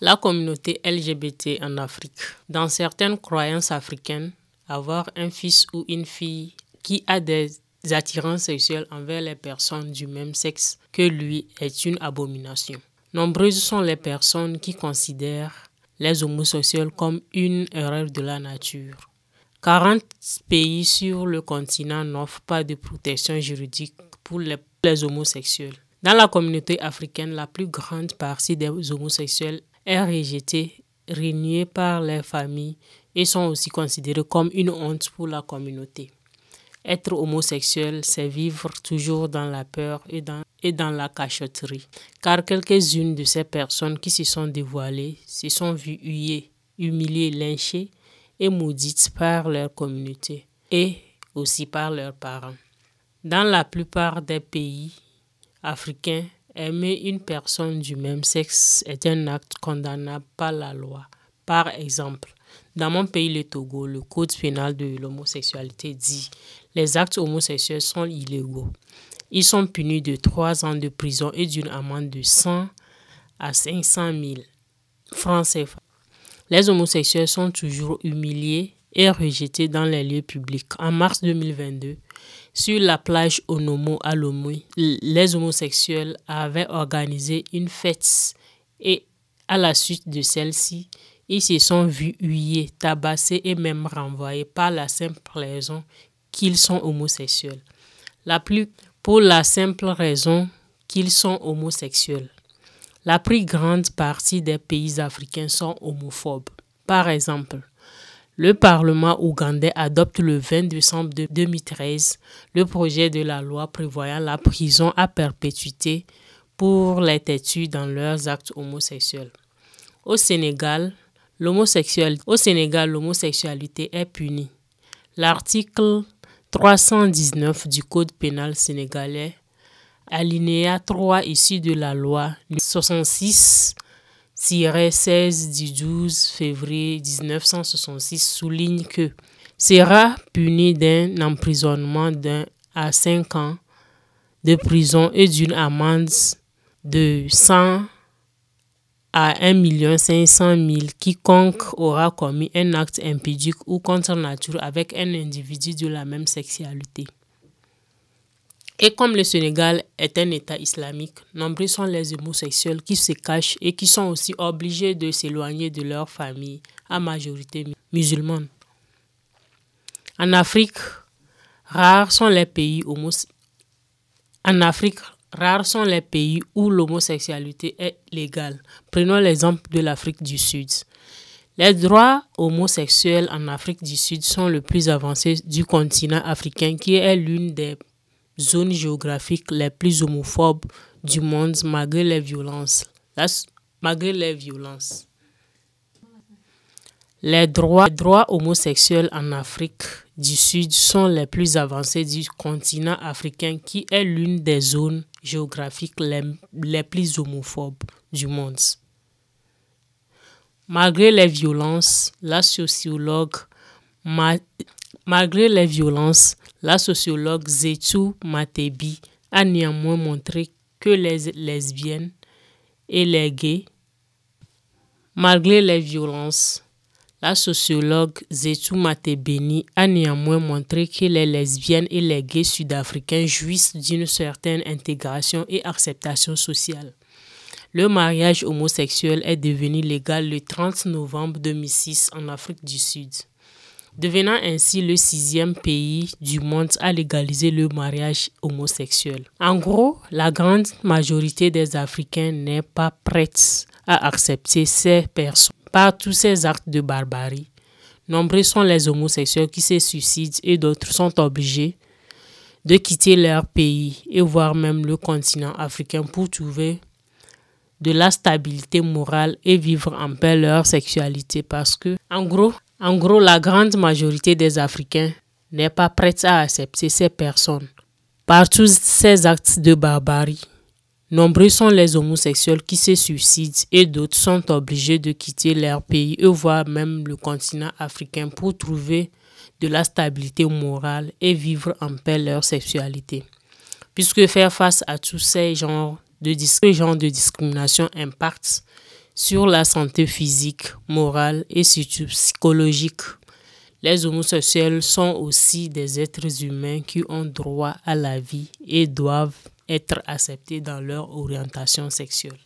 La communauté LGBT en Afrique. Dans certaines croyances africaines, avoir un fils ou une fille qui a des attirances sexuelles envers les personnes du même sexe que lui est une abomination. Nombreuses sont les personnes qui considèrent les homosexuels comme une erreur de la nature. 40 pays sur le continent n'offrent pas de protection juridique pour les, les homosexuels. Dans la communauté africaine, la plus grande partie des homosexuels est rejeté, renié par les familles et sont aussi considérés comme une honte pour la communauté. Être homosexuel, c'est vivre toujours dans la peur et dans, et dans la cachotterie, car quelques-unes de ces personnes qui se sont dévoilées se sont vues huées, humiliées, lynchées et maudites par leur communauté et aussi par leurs parents. Dans la plupart des pays africains, Aimer une personne du même sexe est un acte condamnable par la loi. Par exemple, dans mon pays, le Togo, le code pénal de l'homosexualité dit les actes homosexuels sont illégaux. Ils sont punis de 3 ans de prison et d'une amende de 100 à 500 000 francs CFA. Les homosexuels sont toujours humiliés et rejetés dans les lieux publics. En mars 2022, sur la plage Onomo à Lomui, les homosexuels avaient organisé une fête et à la suite de celle-ci, ils se sont vus huillés, tabassés et même renvoyés par la simple raison qu'ils sont homosexuels. La plus pour la simple raison qu'ils sont homosexuels. La plus grande partie des pays africains sont homophobes. Par exemple, le Parlement ougandais adopte le 20 décembre 2013 le projet de la loi prévoyant la prison à perpétuité pour les têtus dans leurs actes homosexuels. Au Sénégal, l'homosexualité est punie. L'article 319 du Code pénal sénégalais, alinéa 3 issu de la loi 66 16 du 12 février 1966 souligne que sera puni d'un emprisonnement d'un à 5 ans de prison et d'une amende de 100 à 1 500 000 quiconque aura commis un acte impédique ou contre nature avec un individu de la même sexualité. Et comme le Sénégal est un État islamique, nombreux sont les homosexuels qui se cachent et qui sont aussi obligés de s'éloigner de leur famille, à majorité musulmane. En Afrique, rares sont les pays En Afrique, rares sont les pays où l'homosexualité est légale. Prenons l'exemple de l'Afrique du Sud. Les droits homosexuels en Afrique du Sud sont le plus avancés du continent africain qui est l'une des zone géographique les plus homophobes du monde malgré les violences. malgré les violences. Les droits, homosexuels en Afrique du Sud sont les plus avancés du continent africain qui est l'une des zones géographiques les plus homophobes du monde. Malgré les violences, la sociologue, malgré les violences, la sociologue Zetu Matebi a néanmoins montré que les lesbiennes et les gays, malgré les violences, la sociologue Matebeni a néanmoins montré que les lesbiennes et les gays sud-africains jouissent d'une certaine intégration et acceptation sociale. Le mariage homosexuel est devenu légal le 30 novembre 2006 en Afrique du Sud devenant ainsi le sixième pays du monde à légaliser le mariage homosexuel. En gros, la grande majorité des Africains n'est pas prête à accepter ces personnes par tous ces actes de barbarie. Nombreux sont les homosexuels qui se suicident et d'autres sont obligés de quitter leur pays et voire même le continent africain pour trouver de la stabilité morale et vivre en paix leur sexualité parce que, en gros, en gros, la grande majorité des Africains n'est pas prête à accepter ces personnes. Par tous ces actes de barbarie, nombreux sont les homosexuels qui se suicident et d'autres sont obligés de quitter leur pays et voire même le continent africain pour trouver de la stabilité morale et vivre en paix leur sexualité. Puisque faire face à tous ces genres de, de discrimination impacte sur la santé physique, morale et psychologique. Les homosexuels sont aussi des êtres humains qui ont droit à la vie et doivent être acceptés dans leur orientation sexuelle.